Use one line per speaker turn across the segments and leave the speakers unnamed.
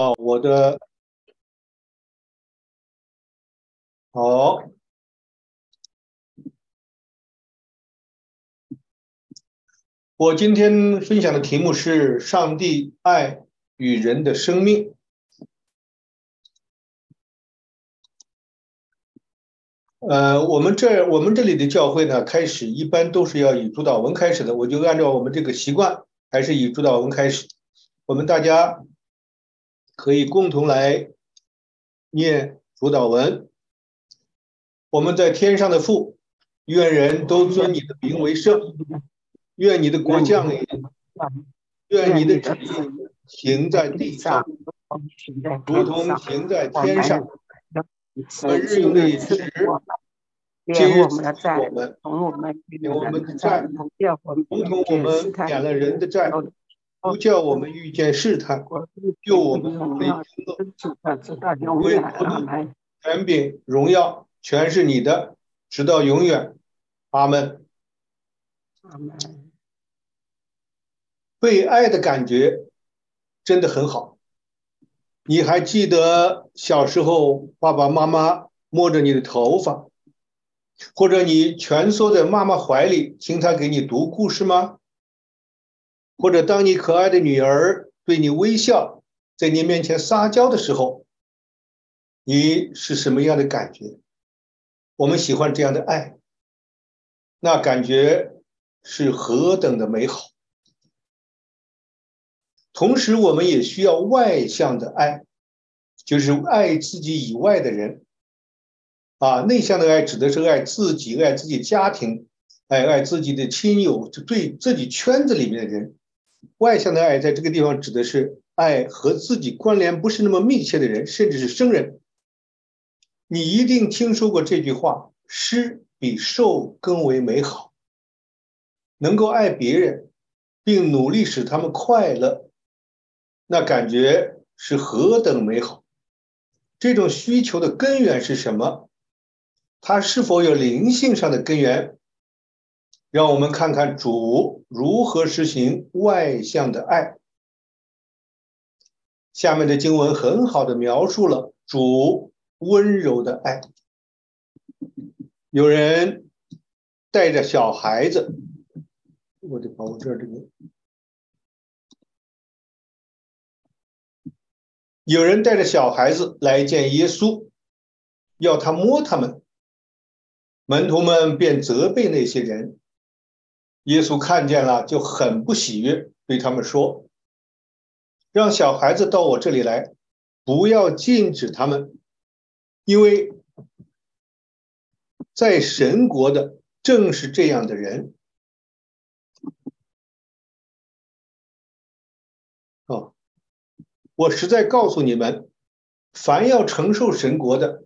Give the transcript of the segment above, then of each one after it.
哦，我的好，我今天分享的题目是上帝爱与人的生命。呃，我们这我们这里的教会呢，开始一般都是要以主导文开始的，我就按照我们这个习惯，还是以主导文开始。我们大家可以共同来念主导文。我们在天上的父，愿人都尊你的名为圣，愿你的国降临，愿你的旨意行在地上，如同行在天上。本日用的饮食，今日我们。的债，同我们我们的债，如同我们免了人的债，不叫我们遇见试探，救我们离恶。为国度、权柄、荣耀，全是你的，直到永远。阿门。
阿门。
被爱的感觉真的很好。你还记得小时候爸爸妈妈摸着你的头发，或者你蜷缩在妈妈怀里听她给你读故事吗？或者当你可爱的女儿对你微笑，在你面前撒娇的时候，你是什么样的感觉？我们喜欢这样的爱，那感觉是何等的美好。同时，我们也需要外向的爱，就是爱自己以外的人。啊，内向的爱指的是爱自己、爱自己家庭、爱爱自己的亲友，就对自己圈子里面的人。外向的爱在这个地方指的是爱和自己关联不是那么密切的人，甚至是生人。你一定听说过这句话：“施比受更为美好。”能够爱别人，并努力使他们快乐。那感觉是何等美好！这种需求的根源是什么？它是否有灵性上的根源？让我们看看主如何实行外向的爱。下面的经文很好的描述了主温柔的爱。有人带着小孩子，我得把我这这个。有人带着小孩子来见耶稣，要他摸他们。门徒们便责备那些人。耶稣看见了，就很不喜悦，对他们说：“让小孩子到我这里来，不要禁止他们，因为在神国的正是这样的人。”哦。我实在告诉你们，凡要承受神国的，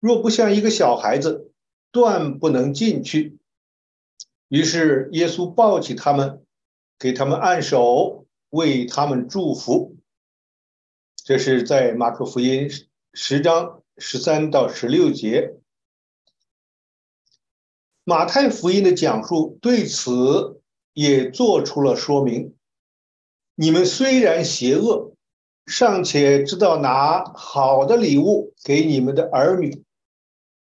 若不像一个小孩子，断不能进去。于是耶稣抱起他们，给他们按手，为他们祝福。这是在马可福音十章十三到十六节。马太福音的讲述对此也做出了说明。你们虽然邪恶。尚且知道拿好的礼物给你们的儿女，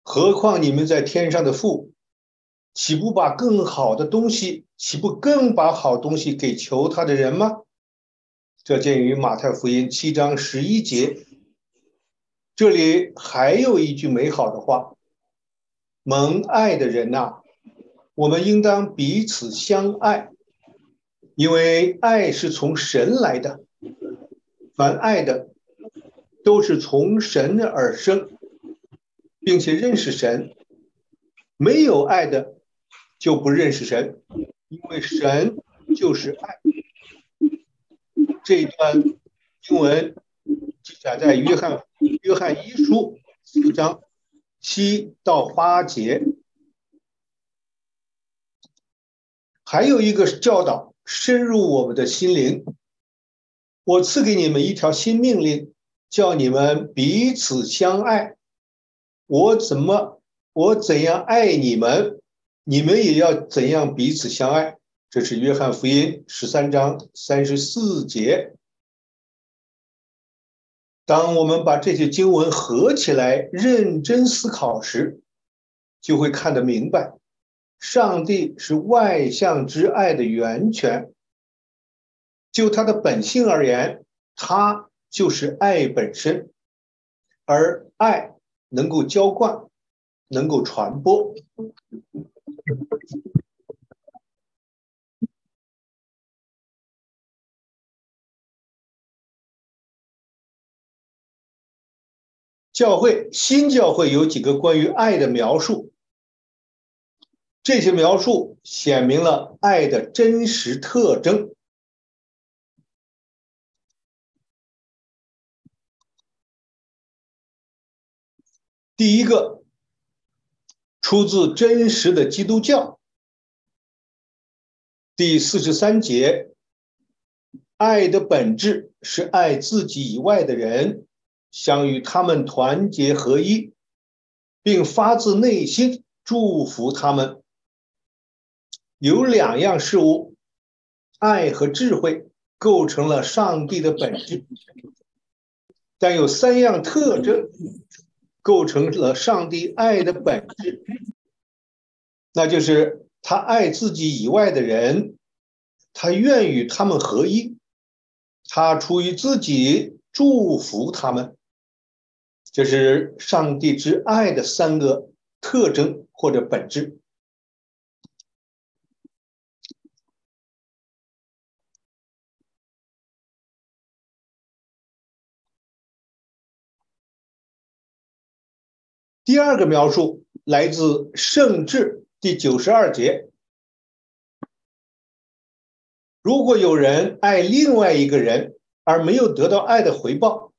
何况你们在天上的父，岂不把更好的东西，岂不更把好东西给求他的人吗？这见于马太福音七章十一节。这里还有一句美好的话：蒙爱的人呐，我们应当彼此相爱，因为爱是从神来的。凡爱的，都是从神而生，并且认识神；没有爱的，就不认识神，因为神就是爱。这一段经文记载在约翰约翰一书四章七到八节。还有一个教导，深入我们的心灵。我赐给你们一条新命令，叫你们彼此相爱。我怎么，我怎样爱你们，你们也要怎样彼此相爱。这是约翰福音十三章三十四节。当我们把这些经文合起来认真思考时，就会看得明白，上帝是外向之爱的源泉。就他的本性而言，他就是爱本身，而爱能够浇灌，能够传播。教会新教会有几个关于爱的描述，这些描述显明了爱的真实特征。第一个，出自真实的基督教，第四十三节，爱的本质是爱自己以外的人。想与他们团结合一，并发自内心祝福他们。有两样事物，爱和智慧构成了上帝的本质，但有三样特征构成了上帝爱的本质，那就是他爱自己以外的人，他愿与他们合一，他出于自己祝福他们。这是上帝之爱的三个特征或者本质。第二个描述来自《圣智》第九十二节：如果有人爱另外一个人而没有得到爱的回报，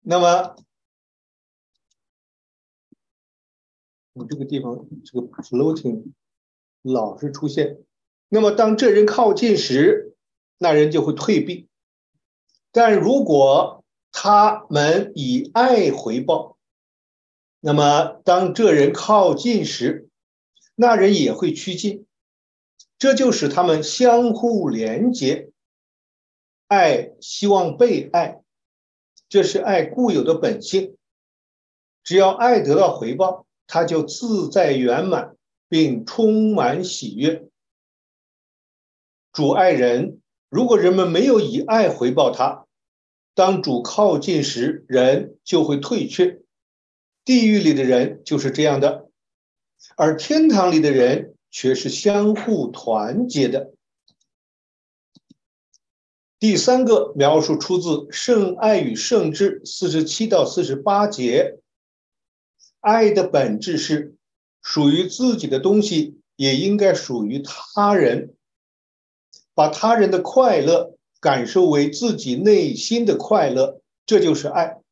那么。你这个地方这个 floating 老是出现，那么当这人靠近时，那人就会退避。但如果他们以爱回报，那么当这人靠近时，那人也会趋近。这就使他们相互连接。爱希望被爱，这是爱固有的本性。只要爱得到回报。他就自在圆满，并充满喜悦。主爱人，如果人们没有以爱回报他，当主靠近时，人就会退却。地狱里的人就是这样的，而天堂里的人却是相互团结的。第三个描述出自《圣爱与圣智》四十七到四十八节。爱的本质是，属于自己的东西也应该属于他人，把他人的快乐感受为自己内心的快乐，这就是爱。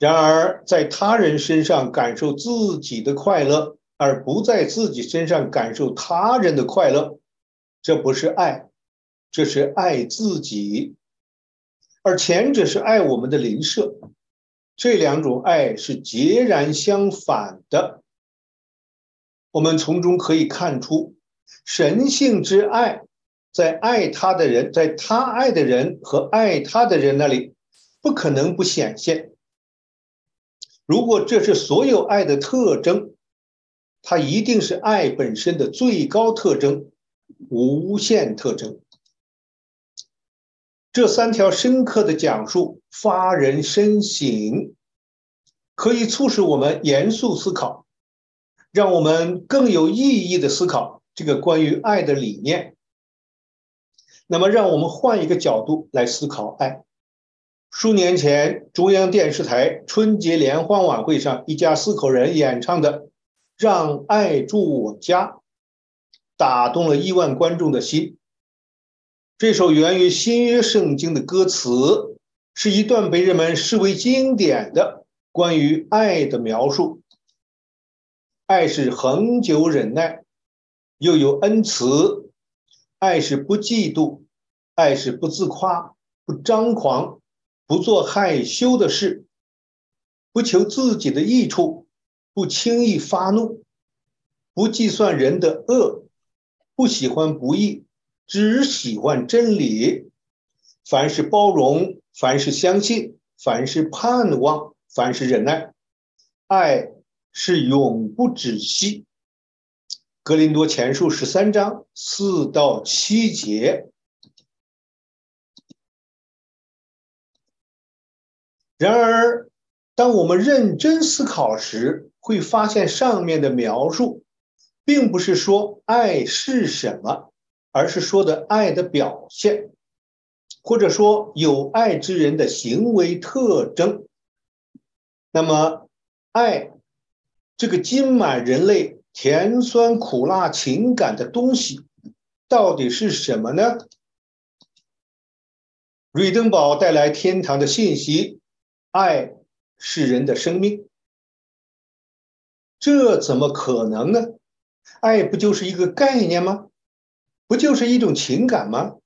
然而，在他人身上感受自己的快乐，而不在自己身上感受他人的快乐，这不是爱，这是爱自己，而前者是爱我们的邻舍。这两种爱是截然相反的。我们从中可以看出，神性之爱，在爱他的人，在他爱的人和爱他的人那里，不可能不显现。如果这是所有爱的特征，它一定是爱本身的最高特征，无限特征。这三条深刻的讲述发人深省，可以促使我们严肃思考，让我们更有意义的思考这个关于爱的理念。那么，让我们换一个角度来思考爱。数年前，中央电视台春节联欢晚会上，一家四口人演唱的《让爱住我家》，打动了亿万观众的心。这首源于新约圣经的歌词，是一段被人们视为经典的关于爱的描述。爱是恒久忍耐，又有恩慈；爱是不嫉妒，爱是不自夸，不张狂，不做害羞的事，不求自己的益处，不轻易发怒，不计算人的恶，不喜欢不义。只喜欢真理，凡是包容，凡是相信，凡是盼望，凡是忍耐，爱是永不止息。格林多前书十三章四到七节。然而，当我们认真思考时，会发现上面的描述，并不是说爱是什么，而是说的爱的表现。或者说有爱之人的行为特征。那么，爱这个浸满人类甜酸苦辣情感的东西，到底是什么呢？瑞登堡带来天堂的信息：爱是人的生命。这怎么可能呢？爱不就是一个概念吗？不就是一种情感吗？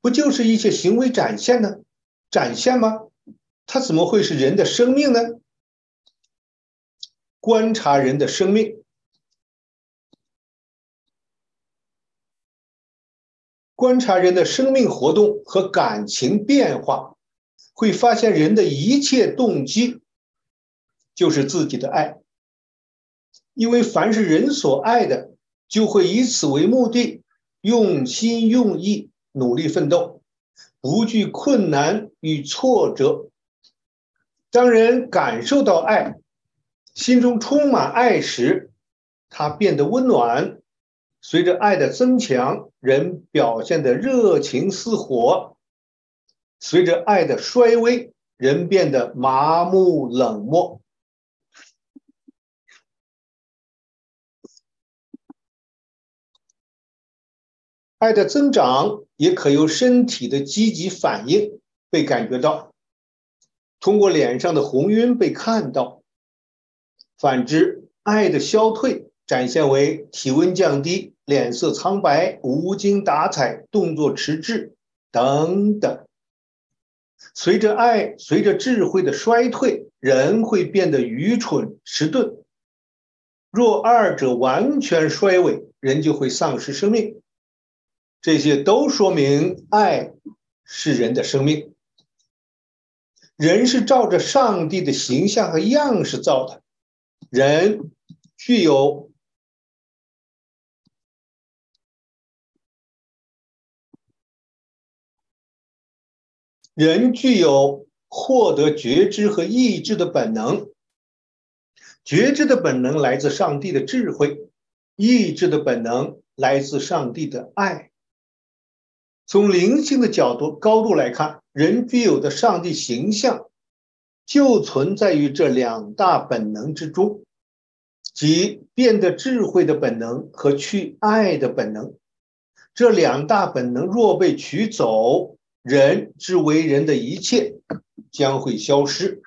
不就是一些行为展现呢？展现吗？它怎么会是人的生命呢？观察人的生命，观察人的生命活动和感情变化，会发现人的一切动机就是自己的爱。因为凡是人所爱的，就会以此为目的，用心用意。努力奋斗，不惧困难与挫折。当人感受到爱，心中充满爱时，他变得温暖。随着爱的增强，人表现的热情似火；随着爱的衰微，人变得麻木冷漠。爱的增长也可由身体的积极反应被感觉到，通过脸上的红晕被看到。反之，爱的消退展现为体温降低、脸色苍白、无精打采、动作迟滞等等。随着爱，随着智慧的衰退，人会变得愚蠢迟钝。若二者完全衰萎，人就会丧失生命。这些都说明爱是人的生命。人是照着上帝的形象和样式造的，人具有人具有获得觉知和意志的本能。觉知的本能来自上帝的智慧，意志的本能来自上帝的爱。从灵性的角度高度来看，人具有的上帝形象，就存在于这两大本能之中，即变得智慧的本能和去爱的本能。这两大本能若被取走，人之为人的一切将会消失。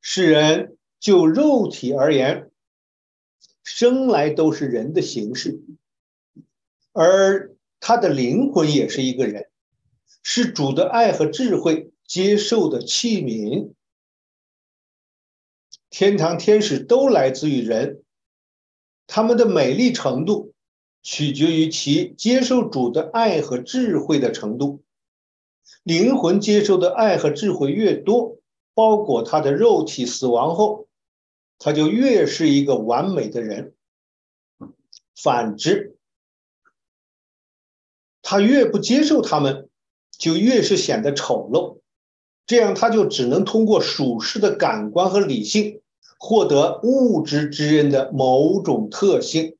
世人就肉体而言，生来都是人的形式。而他的灵魂也是一个人，是主的爱和智慧接受的器皿。天堂天使都来自于人，他们的美丽程度取决于其接受主的爱和智慧的程度。灵魂接受的爱和智慧越多，包裹他的肉体死亡后，他就越是一个完美的人。反之，他越不接受他们，就越是显得丑陋。这样，他就只能通过属世的感官和理性，获得物质之人的某种特性。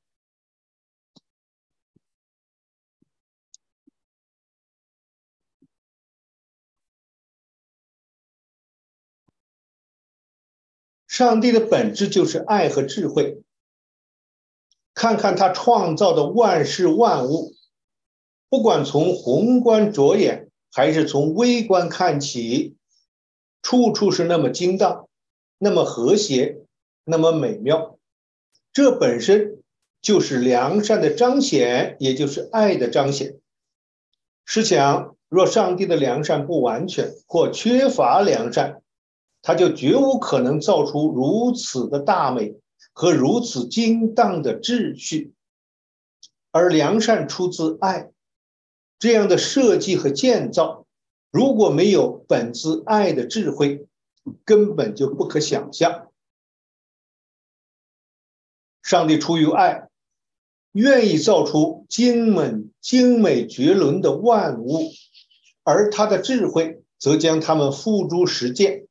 上帝的本质就是爱和智慧。看看他创造的万事万物。不管从宏观着眼，还是从微观看起，处处是那么精当，那么和谐，那么美妙。这本身就是良善的彰显，也就是爱的彰显。试想，若上帝的良善不完全或缺乏良善，他就绝无可能造出如此的大美和如此精当的秩序。而良善出自爱。这样的设计和建造，如果没有本自爱的智慧，根本就不可想象。上帝出于爱，愿意造出精美精美绝伦的万物，而他的智慧则将它们付诸实践，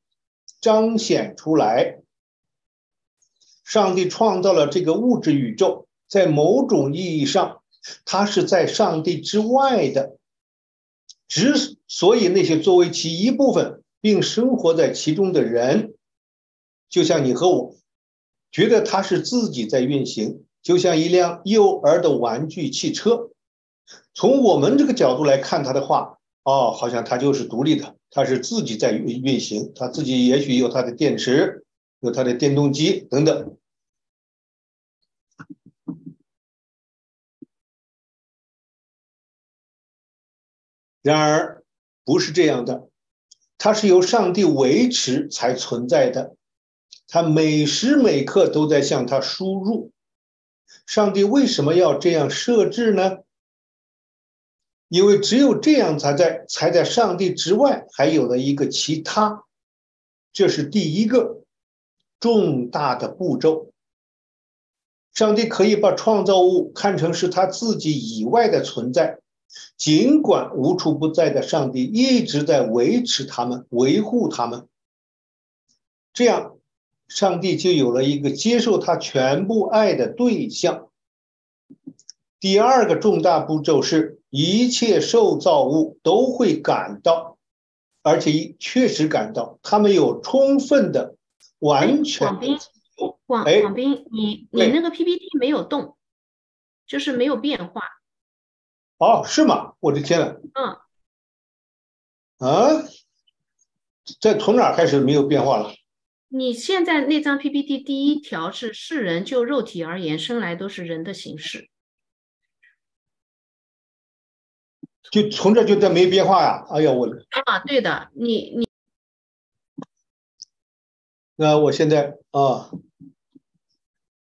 彰显出来。上帝创造了这个物质宇宙，在某种意义上，它是在上帝之外的。之所以那些作为其一部分并生活在其中的人，就像你和我，觉得它是自己在运行，就像一辆幼儿的玩具汽车。从我们这个角度来看它的话，哦，好像它就是独立的，它是自己在运运行，它自己也许有它的电池，有它的电动机等等。然而，不是这样的，它是由上帝维持才存在的，它每时每刻都在向它输入。上帝为什么要这样设置呢？因为只有这样，才在才在上帝之外还有了一个其他，这是第一个重大的步骤。上帝可以把创造物看成是他自己以外的存在。尽管无处不在的上帝一直在维持他们、维护他们，这样，上帝就有了一个接受他全部爱的对象。第二个重大步骤是，一切受造物都会感到，而且确实感到，他们有充分的、完全。
广斌，广广斌，你你那个 PPT 没有动，就是没有变化。
哦，是吗？我的天呐！
嗯。
啊，这从哪开始没有变化了？
你现在那张 PPT 第一条是“世人就肉体而言，生来都是人的形式”，
就从这就在没变化呀？哎呀，我。
啊，对的，你你。
那我现在啊，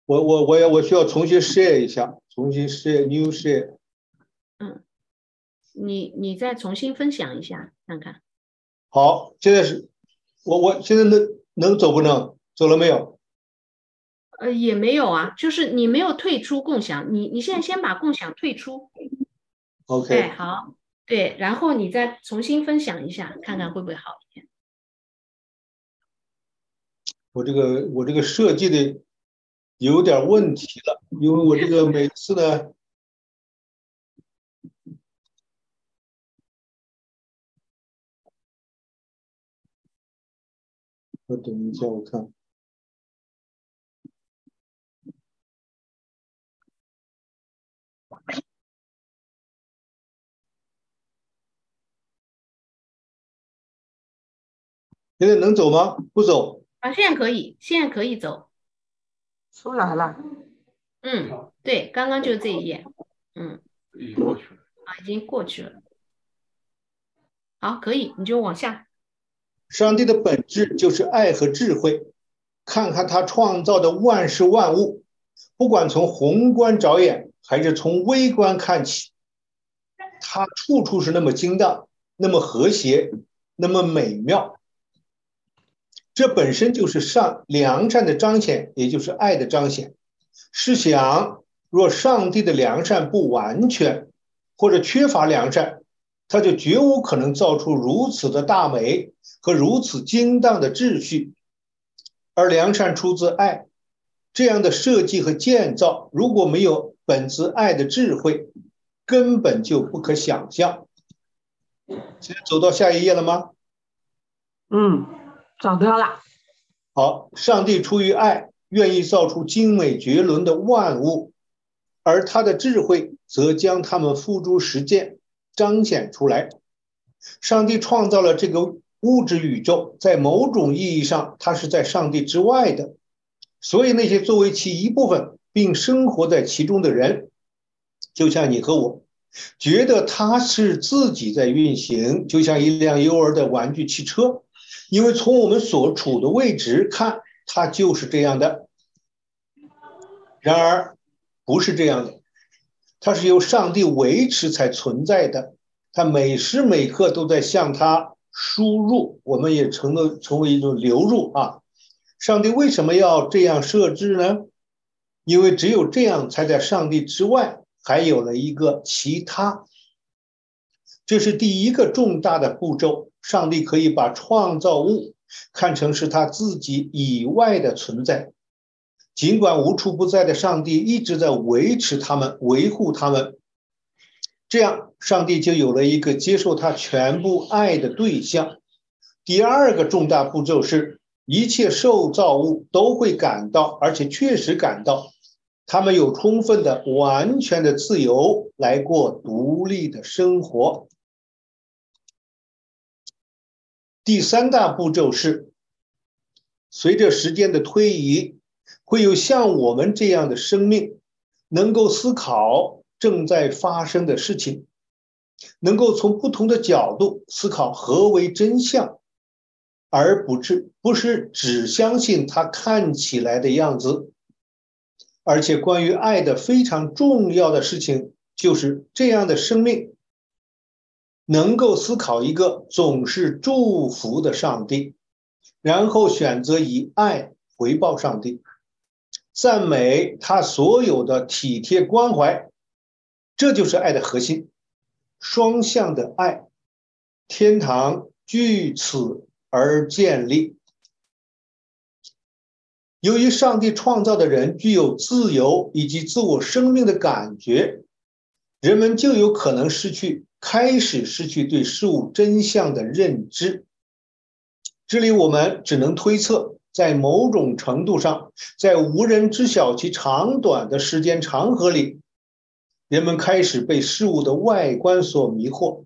我我我要我需要重新 share 一下，重新 share new share。
嗯，你你再重新分享一下看看。
好，现在是我我现在能能走不能走了没有？
呃，也没有啊，就是你没有退出共享，你你现在先把共享退出。
OK。
哎，好，对，然后你再重新分享一下，看看会不会好一点。
我这个我这个设计的有点问题了，因为我这个每次呢。我等一下，我看。现在能走吗？不走。
啊，现在可以，现在可以走。
出来了。
嗯，对，刚刚就是这一页。
嗯。已经过去了。
啊，已经过去了。好，可以，你就往下。
上帝的本质就是爱和智慧。看看他创造的万事万物，不管从宏观着眼还是从微观看起，他处处是那么精当，那么和谐，那么美妙。这本身就是上良善的彰显，也就是爱的彰显。试想，若上帝的良善不完全，或者缺乏良善，他就绝无可能造出如此的大美。和如此精当的秩序，而良善出自爱，这样的设计和建造，如果没有本自爱的智慧，根本就不可想象。现在走到下一页了吗？
嗯，找到了。
好，上帝出于爱，愿意造出精美绝伦的万物，而他的智慧则将它们付诸实践，彰显出来。上帝创造了这个。物质宇宙在某种意义上，它是在上帝之外的，所以那些作为其一部分并生活在其中的人，就像你和我，觉得它是自己在运行，就像一辆幼儿的玩具汽车，因为从我们所处的位置看，它就是这样的。然而，不是这样的，它是由上帝维持才存在的。它每时每刻都在向它输入，我们也成了成为一种流入啊。上帝为什么要这样设置呢？因为只有这样，才在上帝之外还有了一个其他。这是第一个重大的步骤。上帝可以把创造物看成是他自己以外的存在，尽管无处不在的上帝一直在维持他们、维护他们。这样，上帝就有了一个接受他全部爱的对象。第二个重大步骤是，一切受造物都会感到，而且确实感到。他们有充分的、完全的自由来过独立的生活。第三大步骤是，随着时间的推移，会有像我们这样的生命，能够思考正在发生的事情，能够从不同的角度思考何为真相，而不是不是只相信它看起来的样子。而且，关于爱的非常重要的事情，就是这样的生命能够思考一个总是祝福的上帝，然后选择以爱回报上帝，赞美他所有的体贴关怀，这就是爱的核心，双向的爱，天堂据此而建立。由于上帝创造的人具有自由以及自我生命的感觉，人们就有可能失去开始失去对事物真相的认知。这里我们只能推测，在某种程度上，在无人知晓其长短的时间长河里，人们开始被事物的外观所迷惑。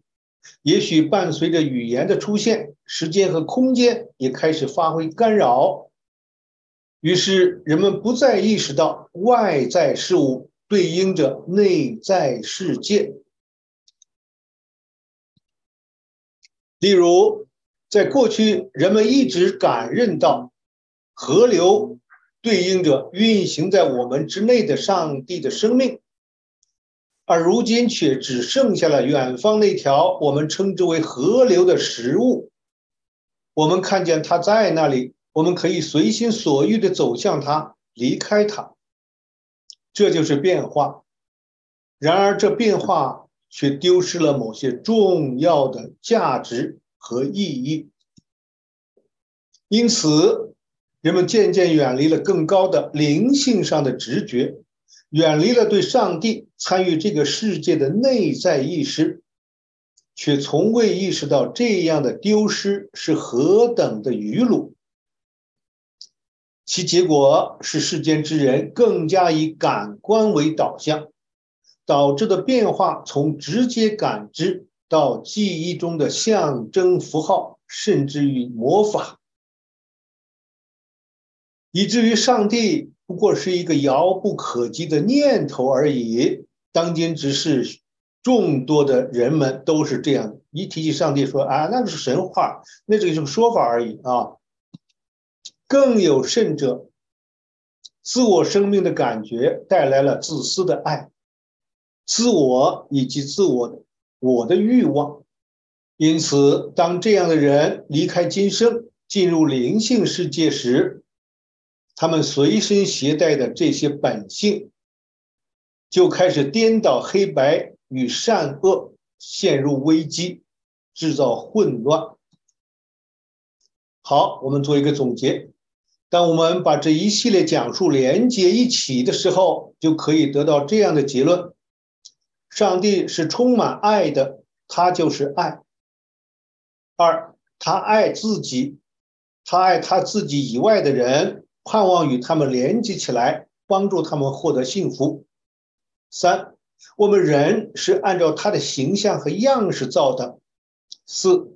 也许伴随着语言的出现，时间和空间也开始发挥干扰。于是，人们不再意识到外在事物对应着内在世界。例如，在过去，人们一直感认到河流对应着运行在我们之内的上帝的生命，而如今却只剩下了远方那条我们称之为河流的食物。我们看见它在那里。我们可以随心所欲的走向它，离开它，这就是变化。然而，这变化却丢失了某些重要的价值和意义。因此，人们渐渐远离了更高的灵性上的直觉，远离了对上帝参与这个世界的内在意识，却从未意识到这样的丢失是何等的愚鲁。其结果是世间之人更加以感官为导向，导致的变化从直接感知到记忆中的象征符号，甚至于魔法，以至于上帝不过是一个遥不可及的念头而已。当今只是，众多的人们都是这样一提起上帝，说啊，那个是神话，那这个是说法而已啊。更有甚者，自我生命的感觉带来了自私的爱，自我以及自我的我的欲望。因此，当这样的人离开今生，进入灵性世界时，他们随身携带的这些本性，就开始颠倒黑白与善恶，陷入危机，制造混乱。好，我们做一个总结。当我们把这一系列讲述连接一起的时候，就可以得到这样的结论：上帝是充满爱的，他就是爱。二，他爱自己，他爱他自己以外的人，盼望与他们连接起来，帮助他们获得幸福。三，我们人是按照他的形象和样式造的。四。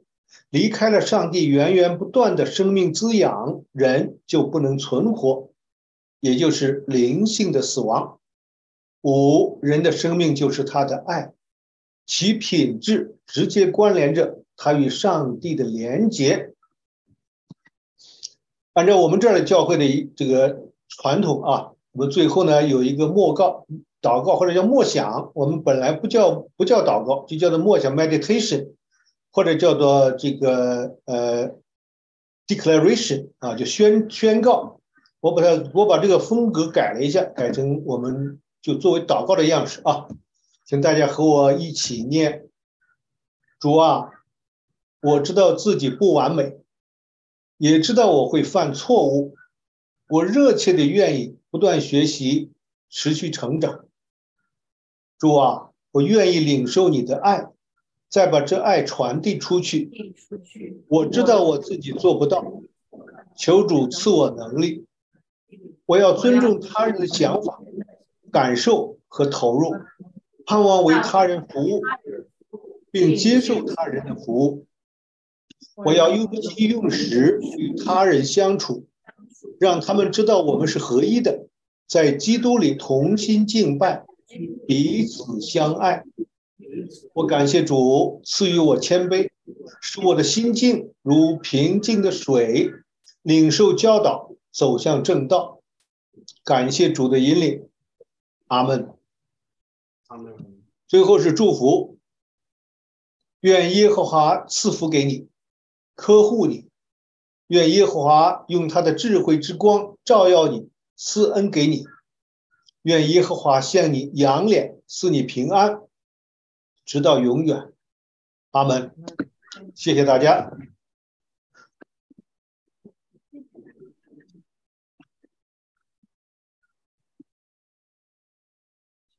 离开了上帝源源不断的生命滋养，人就不能存活，也就是灵性的死亡。五人的生命就是他的爱，其品质直接关联着他与上帝的连结。按照我们这儿的教会的这个传统啊，我们最后呢有一个默告、祷告或者叫默想，我们本来不叫不叫祷告，就叫做默想 （meditation），或者叫做这个呃 declaration 啊，就宣宣告。我把它我把这个风格改了一下，改成我们就作为祷告的样式啊，请大家和我一起念：主啊，我知道自己不完美，也知道我会犯错误，我热切的愿意不断学习，持续成长。主啊，我愿意领受你的爱，再把这爱传递出去。我知道我自己做不到，求主赐我能力。我要尊重他人的想法、感受和投入，盼望为他人服务，并接受他人的服务。我要用心用时与他人相处，让他们知道我们是合一的，在基督里同心敬拜，彼此相爱。我感谢主赐予我谦卑，使我的心境如平静的水，领受教导，走向正道。感谢主的引领，阿门。阿门。最后是祝福，愿耶和华赐福给你，呵护你；愿耶和华用他的智慧之光照耀你，赐恩给你；愿耶和华向你扬脸，赐你平安，直到永远。阿门。谢谢大家。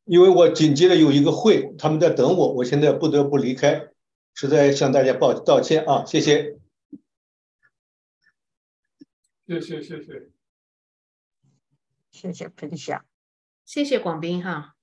因为我紧接着有一个会，他们在等我，我现在不得不离开，实在向大家报道歉啊！谢谢，
谢谢谢谢，谢谢分享，
谢谢广斌哈。